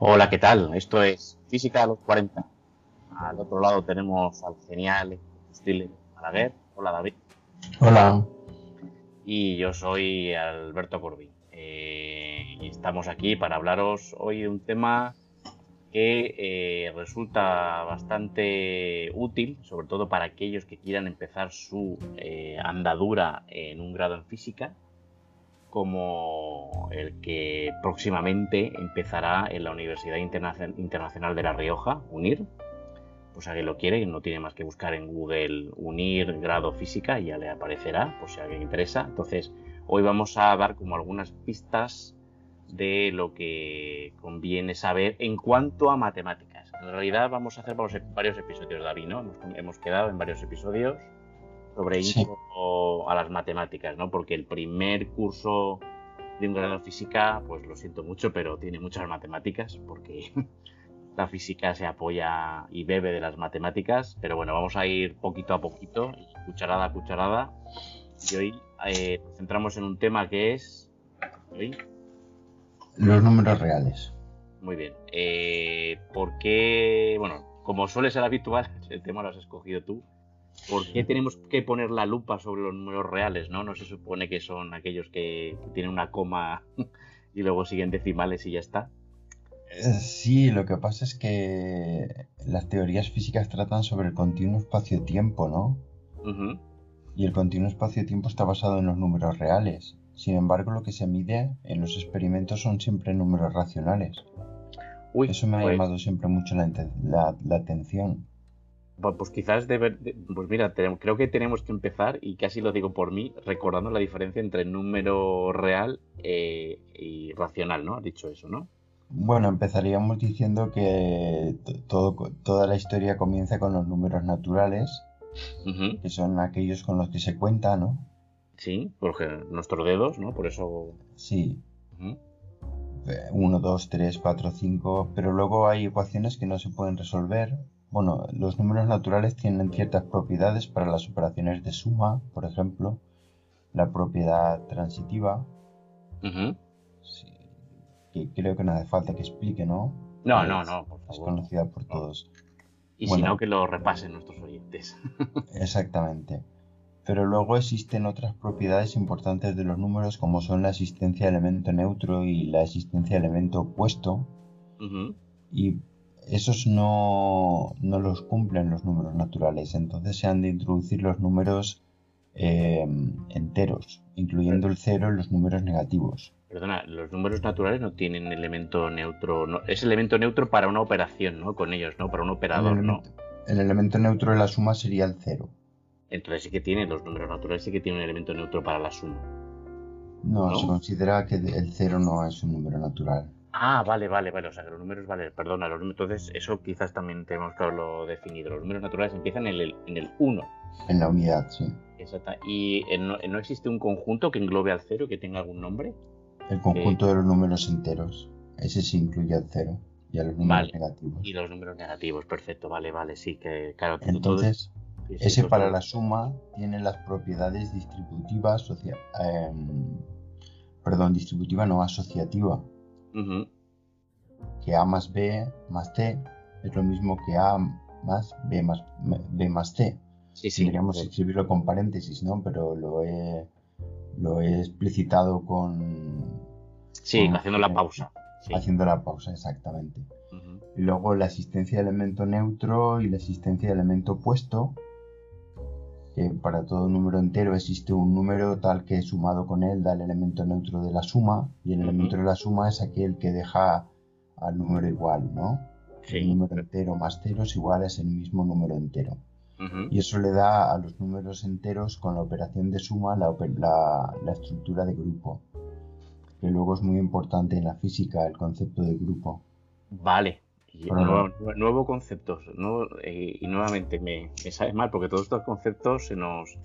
Hola, ¿qué tal? Esto es Física a los 40. Al otro lado tenemos al genial Stile Malaguer. Hola, David. Hola. Y yo soy Alberto Corbí. Eh, y estamos aquí para hablaros hoy de un tema que eh, resulta bastante útil, sobre todo para aquellos que quieran empezar su eh, andadura en un grado en física como el que próximamente empezará en la Universidad Internacional de La Rioja, UNIR. Pues a quien lo quiere, no tiene más que buscar en Google UNIR grado física y ya le aparecerá, por si a alguien interesa. Entonces, hoy vamos a dar como algunas pistas de lo que conviene saber en cuanto a matemáticas. En realidad vamos a hacer varios episodios, David, ¿no? Hemos quedado en varios episodios sobre intro a las matemáticas, ¿no? Porque el primer curso de un grado de física, pues lo siento mucho, pero tiene muchas matemáticas, porque la física se apoya y bebe de las matemáticas. Pero bueno, vamos a ir poquito a poquito, cucharada a cucharada. Y hoy eh, nos centramos en un tema que es. Los números reales. Muy bien. Eh, ¿Por qué? Bueno, como suele ser habitual, el tema lo has escogido tú. ¿Por qué tenemos que poner la lupa sobre los números reales? ¿no? no se supone que son aquellos que tienen una coma y luego siguen decimales y ya está. Eh, sí, lo que pasa es que las teorías físicas tratan sobre el continuo espacio-tiempo, ¿no? Y el continuo espacio-tiempo está basado en los números reales. Sin embargo, lo que se mide en los experimentos son siempre números racionales. Eso me ha pues llamado siempre mucho la atención. Pues quizás debe, pues mira, creo que tenemos que empezar, y casi lo digo por mí, recordando la diferencia entre número real eh, y racional, ¿no? Has dicho eso, ¿no? Bueno, empezaríamos diciendo que todo, toda la historia comienza con los números naturales, que son aquellos con los que se cuenta, ¿no? Sí, porque nuestros dedos, ¿no? Por eso... Sí. 1, 2, 3, 4, 5, pero luego hay ecuaciones que no se pueden resolver bueno, los números naturales tienen ciertas propiedades para las operaciones de suma, por ejemplo, la propiedad transitiva, que creo que no hace falta que explique, ¿no? No, no, no, por Es conocida por todos. Y si no, que lo repasen nuestros oyentes. exactamente. Pero luego existen otras propiedades importantes de los números, como son la existencia de elemento neutro y la existencia de elemento opuesto. Y esos no, los cumplen los números naturales, entonces se han de introducir los números em, enteros, incluyendo el cero en los números negativos. Perdona, los números naturales no tienen elemento neutro, no, es elemento neutro para una operación, ¿no? Con ellos, ¿no? Para un operador, ¿no? El elemento neutro de la suma sería el cero. Entonces sí que tiene, los números naturales sí que tienen un elemento neutro para la suma. no, se considera que el cero no es un número natural. Ah, vale, vale, vale. O sea, que los números, vale, perdona, los entonces eso quizás también tenemos que haberlo definido. Los números naturales empiezan en el, en el 1. En la unidad, sí. Exacto. ¿Y no, existe un conjunto que englobe al cero, que tenga algún nombre? El conjunto de los números enteros. Ese sí incluye al cero y a los números negativos. Y los números negativos, perfecto, vale, vale, sí, que claro. Entonces, ese para la suma tiene las propiedades distributivas, em, perdón, distributiva no asociativa que A más B más C es lo mismo que A más B más, B más C. Sí, sí, Tendríamos escribirlo con paréntesis, ¿no? Pero lo he, lo he explicitado con... Sí, haciendo la pausa. Haciendo la pausa, exactamente. Y luego la existencia de elemento neutro y la existencia de elemento opuesto, que para todo número entero existe un número tal que sumado con él da el elemento neutro de la suma, y el elemento de la suma es aquel que deja al número igual, ¿no? El número entero más cero es igual a ese mismo número entero. Y eso le da a los números enteros con la operación de suma la, la, estructura de grupo, que luego es muy importante en la física el concepto de grupo. Vale, nuevo, nuevo, concepto. Eh, y nuevamente me, me, sabe mal porque todos estos conceptos se nos,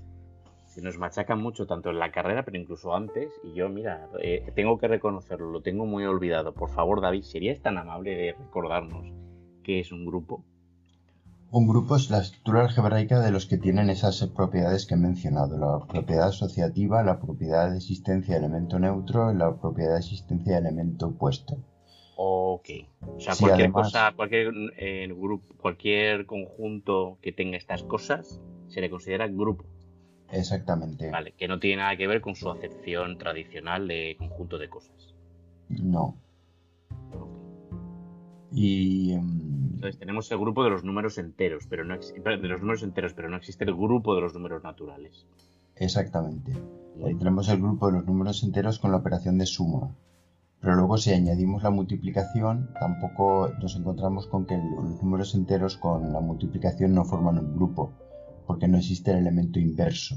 se nos machacan mucho, tanto en la carrera, pero incluso antes. Y yo, mira, eh, tengo que reconocerlo, lo tengo muy olvidado. Por favor, David, ¿serías tan amable de recordarnos qué es un grupo? Un grupo es la estructura algebraica de los que tienen esas propiedades que he mencionado, la propiedad asociativa, la propiedad de existencia de elemento neutro y la propiedad de existencia de elemento opuesto. Ok. O sea, cualquier cosa, cualquier eh, grupo, cualquier conjunto que tenga estas cosas se le considera grupo. Exactamente. Vale, que no tiene nada que ver con su acepción tradicional de conjunto de cosas. No. Y. Em, Entonces tenemos el grupo de los números enteros, pero no de los números enteros, pero no existe el grupo de los números naturales. Exactamente. tenemos el grupo de los números enteros con la operación de suma. Pero luego si añadimos la multiplicación, tampoco nos encontramos con que los números enteros con la multiplicación no forman un grupo, porque no existe el elemento inverso.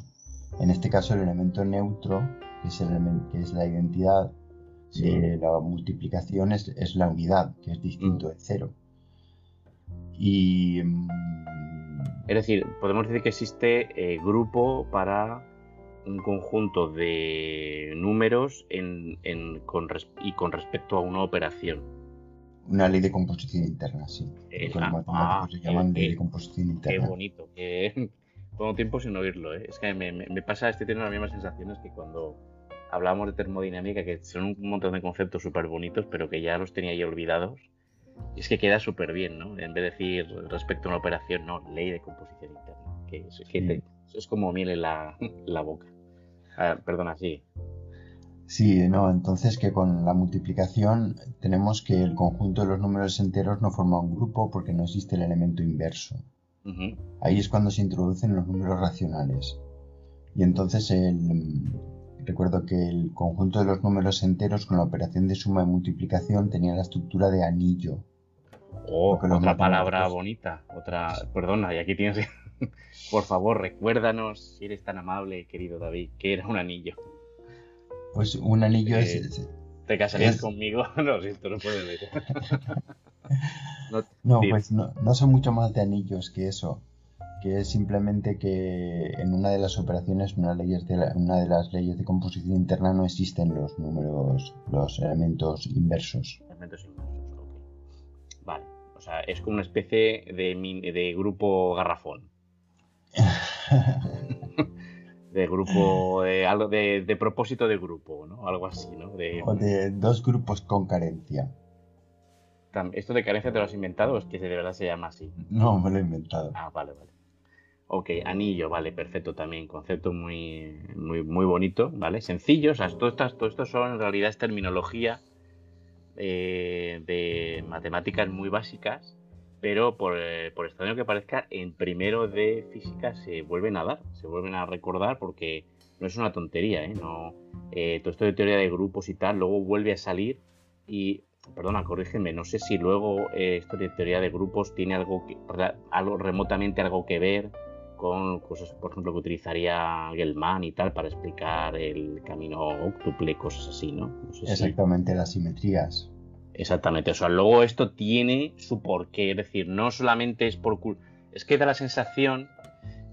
En este caso el elemento neutro, que es, el que es la identidad de la multiplicación, es, la unidad, que es distinto mm. de cero. Y... Mm, es decir, podemos decir que existe eh, grupo para un conjunto de números en, en, con y con respecto a una operación. Una ley de composición interna, sí. Eh, los matemáticos ah, se llaman ley de composición interna. Qué bonito. Que, tengo tiempo sin oírlo. ¿eh? Es que me, me, pasa, este tiene las mismas sensaciones que cuando hablábamos de termodinámica, que son un montón de conceptos súper bonitos, pero que ya los tenía yo olvidados. Y es que queda súper bien, ¿no? En vez de decir respecto a una operación, no, ley de composición interna. Que, es, que es como miel en la, la boca. Ah, perdona, sí. Sí, no, entonces que con la multiplicación tenemos que el conjunto de los números enteros no forma un grupo porque no existe el elemento inverso. Ahí es cuando se introducen los números racionales. Y entonces el, recuerdo que el conjunto de los números enteros con la operación de suma y multiplicación tenía la estructura de anillo. Oh, otra palabra bonita. Otra, perdona, y aquí tienes por favor, recuérdanos, si eres tan amable, querido David, que era un anillo. Pues un anillo es, eh, ¿Te casarías conmigo? No, si esto no puede ver. no, pues no, no son mucho más de anillos que eso. Que es simplemente que en una de las operaciones, una, leyes de una de las leyes de composición interna, no existen los números, los elementos inversos. Elementos inversos, ok. Vale. O sea, es como una especie de, de grupo garrafón. de grupo, de, algo de, propósito de grupo, ¿no? Algo así, ¿no? De, o de dos grupos con carencia. ¿Esto de carencia te lo has inventado o es que de verdad se llama así? No, me lo he inventado. Ah, vale, vale. Ok, anillo, vale, perfecto también. Concepto muy, muy, muy bonito, ¿vale? Sencillo, o sea, todo esto, todo esto son en realidad es terminología eh, de matemáticas muy básicas pero eh, por, extraño que parezca, en primero de física se vuelven a dar, se vuelven a recordar porque no es una tontería, ¿eh? No, eh, todo esto de teoría de grupos y tal, luego vuelve a salir y, perdona, corrígeme, no sé si luego esto de teoría de grupos tiene algo, que, algo remotamente algo que ver con cosas, por ejemplo, que utilizaría Gelman y tal para explicar el camino octuple, cosas así, ¿no? Exactamente, las simetrías. Exactamente, o sea, luego esto tiene su porqué, es decir, no solamente es por es que da la sensación,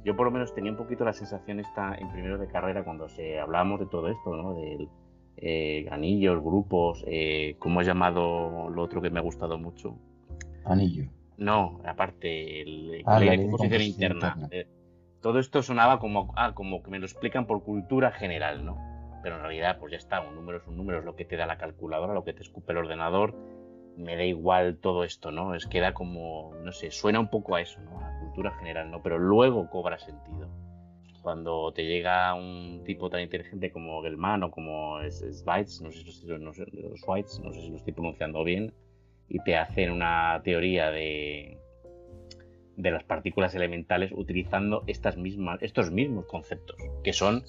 yo por lo menos tenía un poquito la sensación esta en primero de carrera cuando se hablábamos de todo esto, ¿no? Del eh, anillos, grupos, eh, ¿cómo has llamado lo otro que me ha gustado mucho? Anillo. No, aparte, el, ah, la composición interna. Eh, todo esto sonaba como, ah, como que me lo explican por cultura general, ¿no? Pero en realidad pues ya está, un número es un número, es lo que te da la calculadora, lo que te escupe el ordenador, me da igual todo esto, ¿no? Es queda como, no sé, suena un poco a eso, ¿no? A la cultura general, ¿no? Pero luego cobra sentido. Cuando te llega un tipo tan inteligente como Gelman o como Schweitz, no sé, si, no sé, Schweitz, no sé si lo estoy pronunciando bien, y te hacen una teoría de, de las partículas elementales utilizando estas mismas, estos mismos conceptos, que son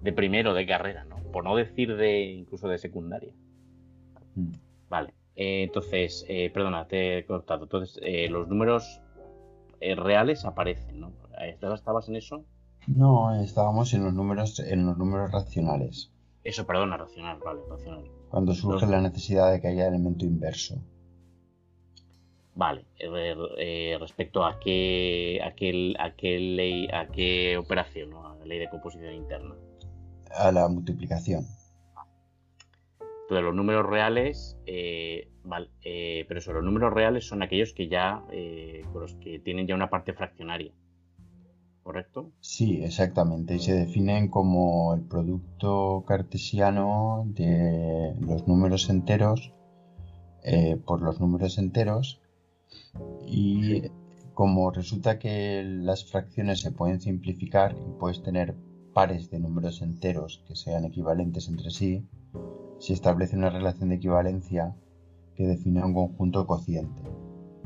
de primero de carrera, ¿no? Por no decir de incluso de secundaria. Mm. Vale. Eh, entonces, eh, perdona, te he cortado. Entonces, eh, los números reales aparecen, ¿no? ¿Estabas en eso? No, estábamos en los números, en los números racionales. Eso, perdona, racional, vale, racional. Cuando surge la necesidad de que haya elemento inverso. Vale, respecto a qué, a qué, a qué ley, a qué operación, ¿no? a la ley de composición interna a la multiplicación. Entonces, los números reales, eh, eh, pero eso, los números reales son aquellos que ya, eh, los que tienen ya una parte fraccionaria. ¿Correcto? Sí, exactamente. Y se definen como el producto cartesiano de los números enteros eh, por los números enteros y como resulta que las fracciones se pueden simplificar y puedes tener pares de números enteros que sean equivalentes entre sí, se establece una relación de equivalencia que define un conjunto cociente.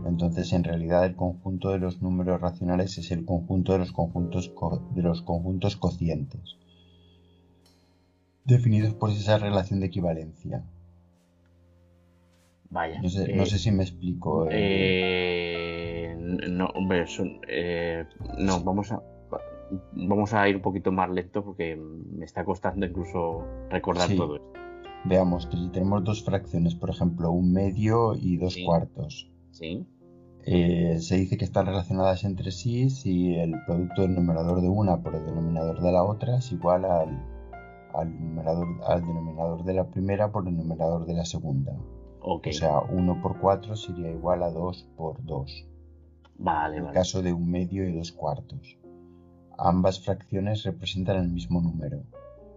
Entonces, en realidad, el conjunto de los números racionales es el conjunto de los conjuntos, de los conjuntos cocientes, definidos por esa relación de equivalencia. Vaya. No sé, eh, si me explico. Eh. Eh, no, hombre, no, vamos a, vamos a ir un poquito más lento porque me está costando incluso recordar todo esto. Veamos, tenemos dos fracciones, por ejemplo, un medio y dos cuartos. Sí. se dice que están relacionadas entre sí si el producto del numerador de una por el denominador de la otra es igual al, al, numerador, al denominador de la primera por el numerador de la segunda. O sea, 1 por 4 sería igual a 2 por 2. Vale, en el caso de un medio y dos cuartos. Ambas fracciones representan el mismo número.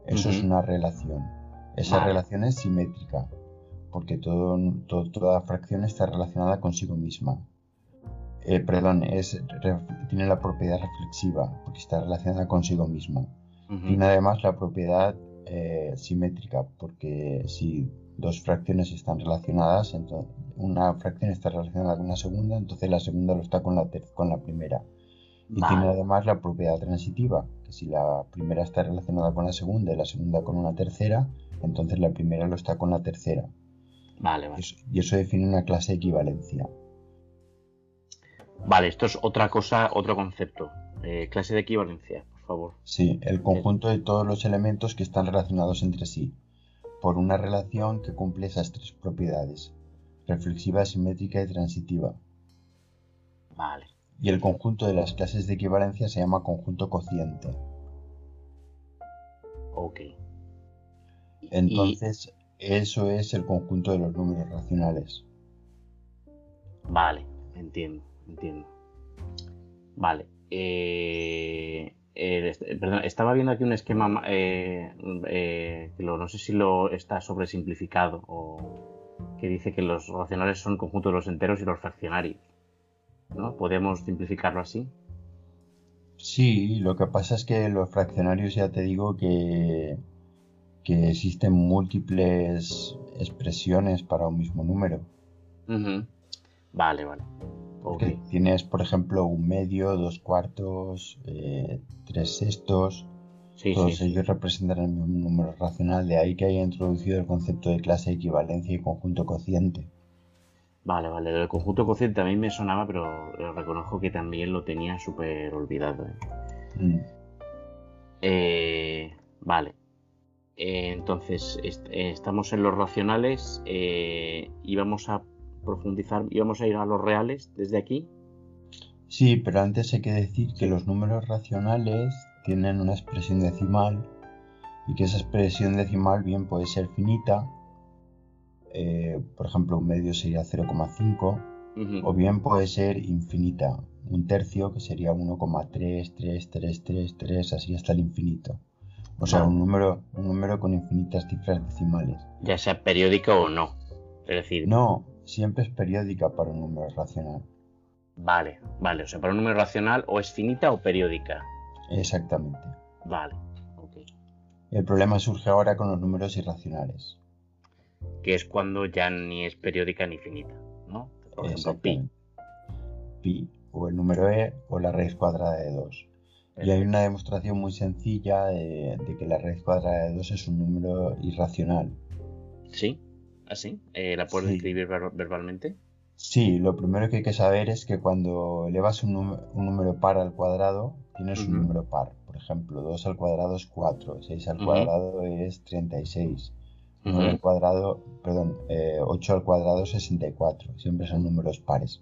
Eso es una relación. Esa relación es simétrica, porque todo, toda fracción está relacionada consigo misma. Eh, perdón, es, tiene la propiedad reflexiva, porque está relacionada consigo misma. Tiene además la propiedad eh, simétrica, porque si dos fracciones están relacionadas, entonces una fracción está relacionada con una segunda, entonces la segunda lo está con la, con la primera. Y tiene además la propiedad transitiva, que si la primera está relacionada con la segunda y la segunda con una tercera, entonces la primera lo está con la tercera. Vale, vale. Y eso, define una clase de equivalencia. Vale, esto es otra cosa, otro concepto. Eh, clase de equivalencia, por favor. Sí, el conjunto de todos los elementos que están relacionados entre sí por una relación que cumple esas tres propiedades, reflexiva, simétrica y transitiva. Vale. Y el conjunto de las clases de equivalencia se llama conjunto cociente. Ok. Entonces, eso es el conjunto de los números racionales. Vale, entiendo, entiendo. Vale. Eh, perdón, estaba viendo aquí un esquema eh, eh, que no sé si lo está sobresimplificado o que dice que los racionales son conjunto de los enteros y los fraccionarios. ¿No? ¿Podemos simplificarlo así? Sí, lo que pasa es que los fraccionarios ya te digo que, que existen múltiples expresiones para un mismo número. Vale, vale. Tienes, por ejemplo, un medio, dos cuartos, eh, tres sextos. todos ellos representan el mismo número racional, de ahí que haya introducido el concepto de clase de equivalencia y conjunto cociente. Vale, vale, el conjunto cociente a mí me sonaba, pero reconozco que también lo tenía súper olvidado. ¿eh? Mm. Eh, vale. entonces, estamos en los racionales y vamos a profundizar y vamos a ir a los reales desde aquí. Sí, pero antes hay que decir que los números racionales tienen una expresión decimal y que esa expresión decimal bien puede ser finita, eh, por ejemplo un medio sería 0,5, o bien puede ser infinita, un tercio que sería 1,33333, así hasta el infinito. O sea, un número, un número con infinitas cifras decimales. Ya sea periódico o no. Es decir, no, siempre es periódica para un número racional. Vale, vale, o sea, para un número racional o es finita o periódica. Exactamente. Vale, ok. El problema surge ahora con los números irracionales. Que es cuando ya ni es periódica ni finita, ¿no? Por ejemplo, pi. Pi, o el número e, o la raíz cuadrada de 2. Y hay una demostración muy sencilla de, de, que la raíz cuadrada de 2 es un número irracional. Sí. ¿Así? Eh, ¿La puedes escribir verbalmente? Sí, lo primero que hay que saber es que cuando elevas un, número par al cuadrado, tienes un número par. Por ejemplo, 2 al cuadrado es 4, 6 al cuadrado es 36, 9 al cuadrado, perdón, 8 eh, al cuadrado es 64. Siempre son números pares.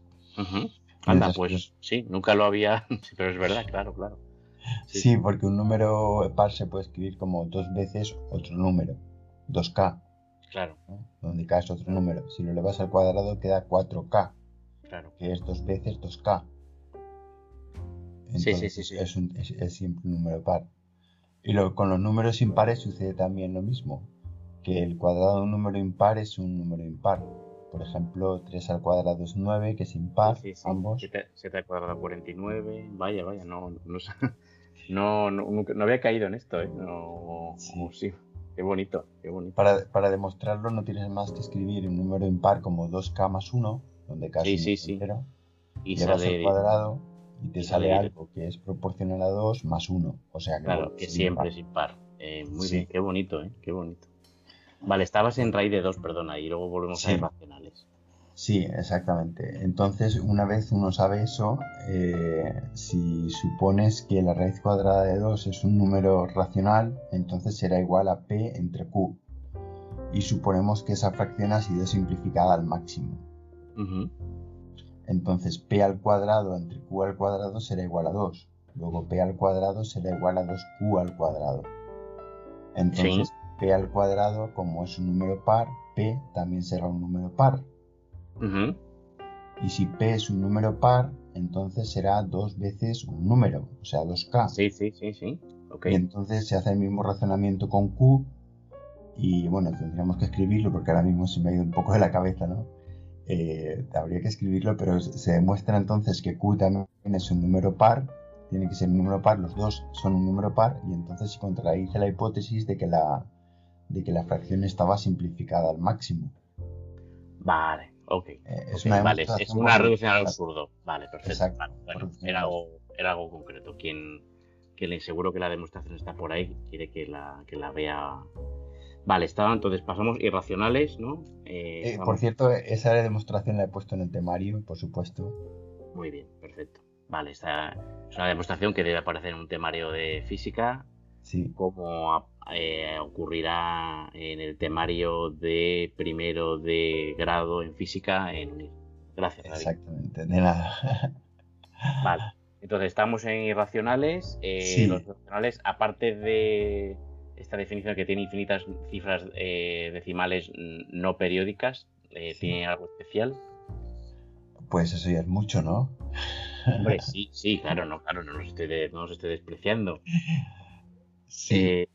Anda, pues sí, nunca lo había, pero es verdad, claro, claro. Sí, porque un número par se puede escribir como dos veces otro número, 2K. Claro. Donde K es otro número. Si lo elevas al cuadrado queda 4K. Claro. Que es dos veces 2K. sí, sí, sí, Es, siempre un número par. Y con los números impares sucede también lo mismo. Que el cuadrado de un número impar es un número impar. Por ejemplo, 3 al cuadrado es 9, que es impar, ambos. 7, al cuadrado 49, vaya, vaya, no, no, no, no, había caído en esto, ¿eh? No, sí. Qué bonito, qué bonito. Para, para, demostrarlo no tienes más que escribir un número impar como 2k más 1, donde casi sí, sí, entero, y sale al cuadrado y te sale, algo que es proporcional a 2 más 1. O sea que, claro, que siempre es impar. Eh, muy bien, qué bonito, ¿eh? Qué bonito. Vale, estabas en raíz de 2, perdona, y luego volvemos a irracionales. Sí, exactamente. Entonces, una vez uno sabe eso, eh, si supones que la raíz cuadrada de 2 es un número racional, entonces será igual a p entre q. Y suponemos que esa fracción ha sido simplificada al máximo. Entonces, p al cuadrado entre q al cuadrado será igual a 2. Luego p al cuadrado será igual a 2q al cuadrado. Entonces, p al cuadrado, como es un número par, p también será un número par. Y si p es un número par, entonces será dos veces un número, o sea, 2k. Sí, sí, sí, sí. Y entonces se hace el mismo razonamiento con q. Y bueno, tendríamos que escribirlo porque ahora mismo se me ha ido un poco de la cabeza, ¿no? Eh, habría que escribirlo, pero se demuestra entonces que q también es un número par tiene que ser un número par, los dos son un número par y entonces se contradice la hipótesis de que la, de que la fracción estaba simplificada al máximo. Vale, ok. Eh, es, Una vale, es una reducción al absurdo. Vale, perfecto. bueno, era algo, era algo concreto. Quien, quien le seguro que la demostración está por ahí, quiere que la, que la vea. Vale, estaba, entonces pasamos irracionales, ¿no? Eh, eh, por cierto, esa demostración la he puesto en el temario, por supuesto. Muy bien, perfecto. Vale, esta es una demostración que debe aparecer en un temario de física. Sí. Como eh, ocurrirá en el temario de primero de grado en física en Gracias. Exactamente, de nada. Vale. Entonces estamos en irracionales. Eh, los irracionales, aparte de esta definición que tiene infinitas cifras eh, decimales no periódicas, ¿tiene algo especial? Pues eso ya es mucho, ¿no? Hombre, sí, sí, claro, no, claro, no nos esté, no despreciando. Sí. Eh,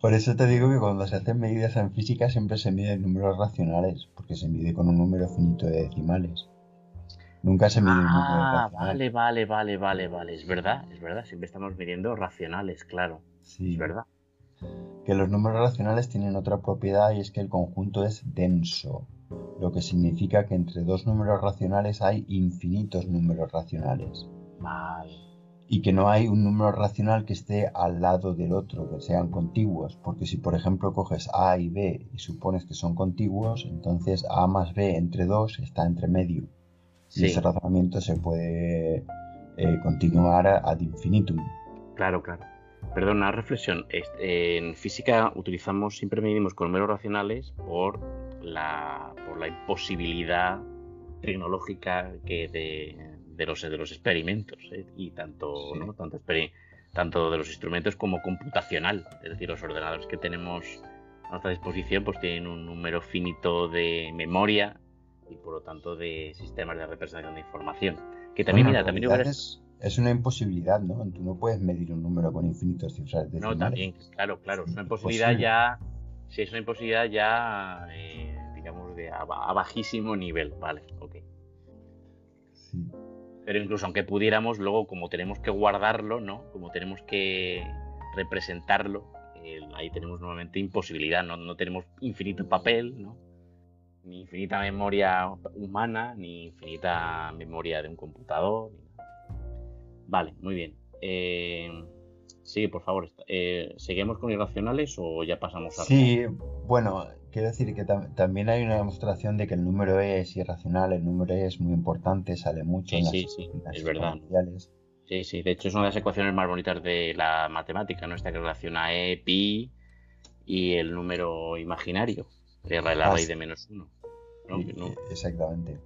por eso te digo que cuando se hacen medidas en física siempre se miden números racionales, porque se mide con un número finito de decimales. Nunca se mide un número ah, Vale, vale, vale, vale, vale. Es verdad, es verdad. Siempre estamos midiendo racionales, claro. Sí. Es verdad. Que los números racionales tienen otra propiedad y es que el conjunto es denso lo que significa que entre dos números racionales hay infinitos números racionales. Y que no hay un número racional que esté al lado del otro, que sean contiguos, porque si por ejemplo coges A y B y supones que son contiguos, entonces A más B entre dos está entre medio. Y ese razonamiento se puede eh, continuar ad infinitum. Claro, claro. Perdón, una reflexión. En física utilizamos, siempre medimos con números racionales por la, por la imposibilidad tecnológica que de, los, de los experimentos ¿eh? y tanto, ¿no? tanto, tanto de los instrumentos como computacional. Es decir, los ordenadores que tenemos a nuestra disposición pues tienen un número finito de memoria y por lo tanto de sistemas de representación de información. Que también, mira, también es una imposibilidad, ¿no? Tú no puedes medir un número con infinitos cifras decimales. No, también, claro, claro. Es una imposibilidad ya. Sí, es una imposibilidad ya, eh, digamos, de a, bajísimo nivel. Vale, ok. Pero incluso aunque pudiéramos, luego, como tenemos que guardarlo, ¿no? Como tenemos que representarlo, ahí tenemos nuevamente imposibilidad. ¿no? no tenemos infinito papel, ¿no? Ni infinita memoria humana, ni infinita memoria de un computador, Vale, muy bien. Eh, sí, por favor, eh, ¿seguimos con irracionales o ya pasamos a... Sí, bueno, quiero decir que también hay una demostración de que el número E es irracional, el número E es muy importante, sale mucho en las, sí, sí, es verdad. Sí, sí, de hecho es una de las ecuaciones más bonitas de la matemática, ¿no? Esta que relaciona E, pi y el número imaginario, de la ah, raíz de menos uno. Exactamente.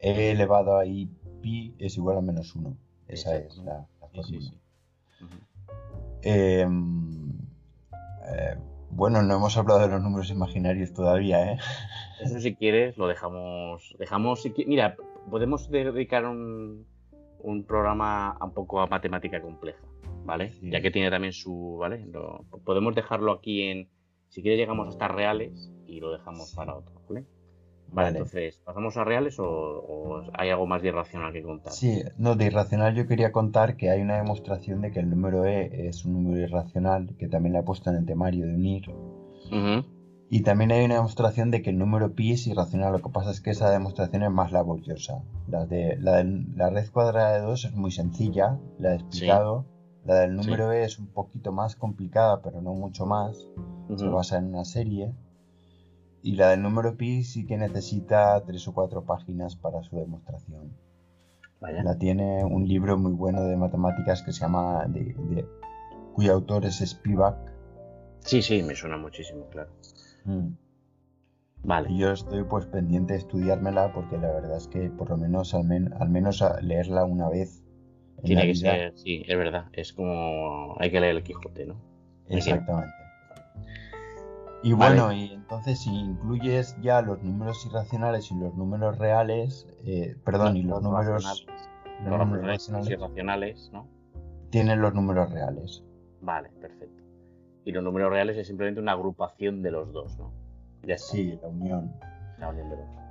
E elevado a I pi es igual a menos uno. Esa es la, fórmula. Em, eh, bueno, no hemos hablado de los números imaginarios todavía, ¿eh? Eso si quieres lo dejamos. Dejamos, mira, podemos dedicar un, un programa un poco a matemática compleja, ¿vale? Ya que tiene también su, ¿vale? podemos dejarlo aquí en, si quieres llegamos a estar reales y lo dejamos para otro, ¿vale? Vale, entonces, ¿pasamos a reales o, hay algo más de irracional que contar? Sí, no, de irracional yo quería contar que hay una demostración de que el número E es un número irracional, que también la he puesto en el temario de unir. Y también hay una demostración de que el número pi es irracional, lo que pasa es que esa demostración es más laboriosa. La de la, la red cuadrada de 2 es muy sencilla, la he explicado. La del número E es un poquito más complicada, pero no mucho más. Se basa en una serie. Y la del número pi sí que necesita tres o cuatro páginas para su demostración. La tiene un libro muy bueno de matemáticas que se llama, de, cuyo autor es Spivak. Sí, sí, me suena muchísimo, claro. Mm. Vale. Y yo estoy pues pendiente de estudiármela porque la verdad es que por lo menos al, al menos leerla una vez. Tiene que ser, sí, es verdad. Es como hay que leer el Quijote, ¿no? Exactamente. Y bueno, y entonces si incluyes ya los números irracionales y los números reales, eh, perdón, y los, números, los números irracionales, ¿no? Tienen los números reales. Vale, perfecto. Y los números reales es simplemente una agrupación de los dos, ¿no? sí, la unión. La unión de los dos.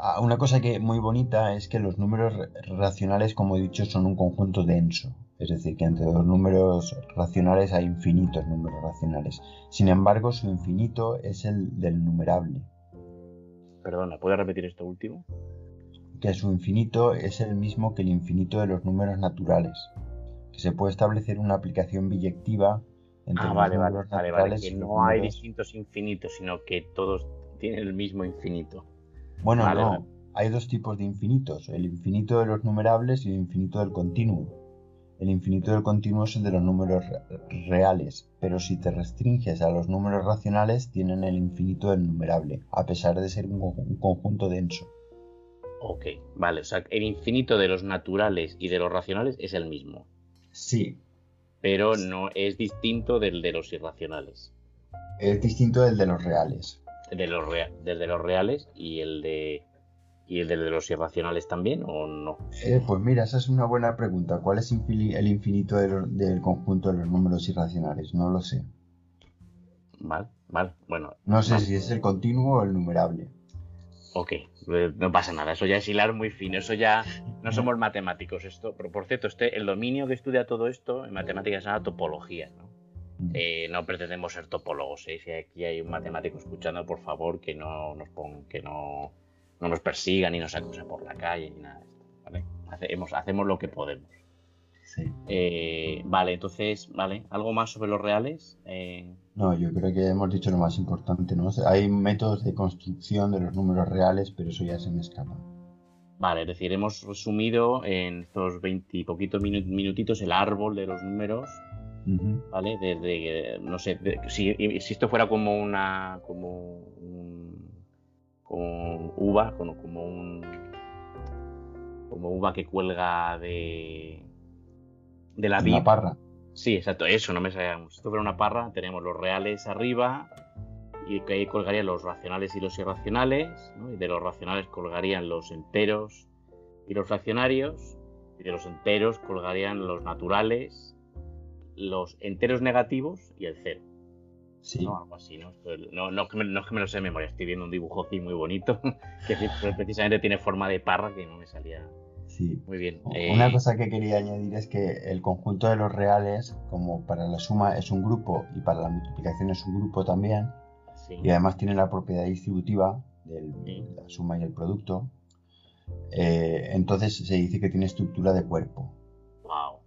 Ah, una cosa que muy bonita es que los números racionales, como he dicho, son un conjunto denso. Es decir, que entre los números racionales hay infinitos números racionales. Sin embargo, su infinito es el del numerable. Perdona, ¿puedes repetir esto último? Que su infinito es el mismo que el infinito de los números naturales. Que se puede establecer una aplicación biyectiva entre ah, los vale, números vale, naturales vale, que no hay distintos infinitos, sino que todos tienen el mismo infinito. Bueno, no. Hay dos tipos de infinitos, el infinito de los numerables y el infinito del continuo. El infinito del continuo es el de los números reales, pero si te restringes a los números racionales tienen el infinito del numerable, a pesar de ser un, conjunto denso. Ok, vale, o sea, el infinito de los naturales y de los racionales es el mismo. Sí. Pero no es distinto del de los irracionales. Es distinto del de los reales. De los, del de los reales y el de ¿Y el de los irracionales también o no? Eh, pues mira, esa es una buena pregunta. ¿Cuál es el infinito del conjunto de los números irracionales? No lo sé. Vale, vale, bueno. No sé si es el continuo o el numerable. Ok, eh, no pasa nada, eso ya es hilar muy fino, eso ya no somos matemáticos esto, pero por cierto, este, el dominio que estudia todo esto en matemáticas es la topología, ¿no? Mm. Eh, no pretendemos ser topólogos, Si aquí hay un matemático escuchando, por favor, que no nos ponga, que no no nos persiga ni nos acuse por la calle ni nada de esto, ¿vale? Hacemos, hacemos lo que podemos. Sí. Eh, vale, entonces, ¿vale? ¿Algo más sobre los reales? Eh, no, yo creo que hemos dicho lo más importante, ¿no? hay métodos de construcción de los números reales, pero eso ya se me escapa. Vale, es decir, hemos resumido en estos 20 y poquitos minutitos el árbol de los números, ¿vale? Desde, no sé, si, si, esto fuera como una, como un, con uva, como, como un como uva que cuelga de de la Una parra. Sí, exacto, eso, no me sabíamos. Si esto fuera una parra, tenemos los reales arriba y que ahí colgarían los racionales y los irracionales, y de los racionales colgarían los enteros y los fraccionarios, y de los enteros colgarían los naturales, los enteros negativos y el cero. No, algo así, ¿no? No, no, es que me lo sé de memoria, estoy viendo un dibujo aquí muy bonito, que precisamente tiene forma de parra que no me salía sí. muy bien. Una eh, cosa que quería añadir es que el conjunto de los reales, como para la suma es un grupo y para la multiplicación es un grupo también, y además tiene la propiedad distributiva de la suma y el producto, eh, entonces se dice que tiene estructura de cuerpo. Wow.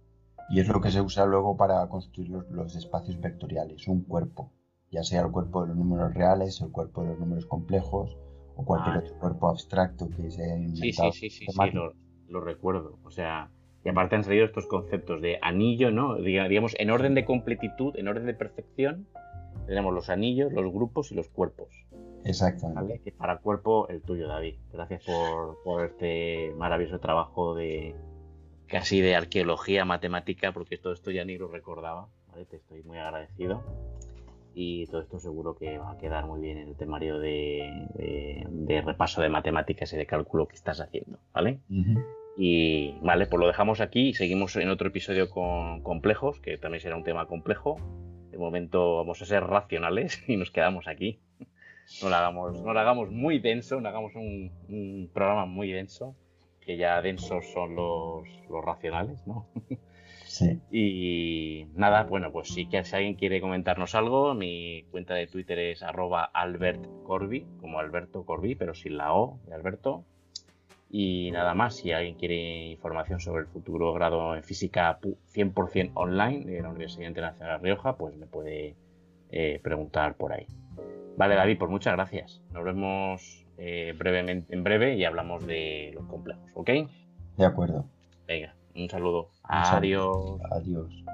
Y es lo que se usa luego para construir los espacios vectoriales, un cuerpo ya sea el cuerpo de los números reales, el cuerpo de los números complejos o cualquier otro cuerpo abstracto que se haya inventado. Sí, sí, sí, sí, lo, recuerdo. O sea, y aparte han salido estos conceptos de anillo, ¿no? Digamos, en orden de completitud, en orden de perfección, tenemos los anillos, los grupos y los cuerpos. Exactamente. Que para cuerpo el tuyo, David. Gracias por, por este maravilloso trabajo de casi de arqueología matemática, porque todo esto ya ni lo recordaba. ¿vale? Te estoy muy agradecido y todo esto seguro que va a quedar muy bien en el temario de, repaso de matemáticas y de cálculo que estás haciendo, ¿vale? Y vale, pues lo dejamos aquí y seguimos en otro episodio con complejos, que también será un tema complejo. De momento vamos a ser racionales y nos quedamos aquí. no lo hagamos, no lo hagamos muy denso, no hagamos un, programa muy denso, que ya densos son los, los racionales, ¿no? Sí. Y nada, bueno, pues sí que si alguien quiere comentarnos algo, mi cuenta de Twitter es arroba albertcorby, como Alberto Corby, pero sin la O de Alberto. Y nada más, si alguien quiere información sobre el futuro grado en física 100% online de la Universidad Internacional de Rioja, pues me puede eh, preguntar por ahí. Vale, David, pues muchas gracias. Nos vemos eh, brevemente, en breve y hablamos de los complejos, ¿ok? De acuerdo. Venga, un saludo. Adiós. Adiós.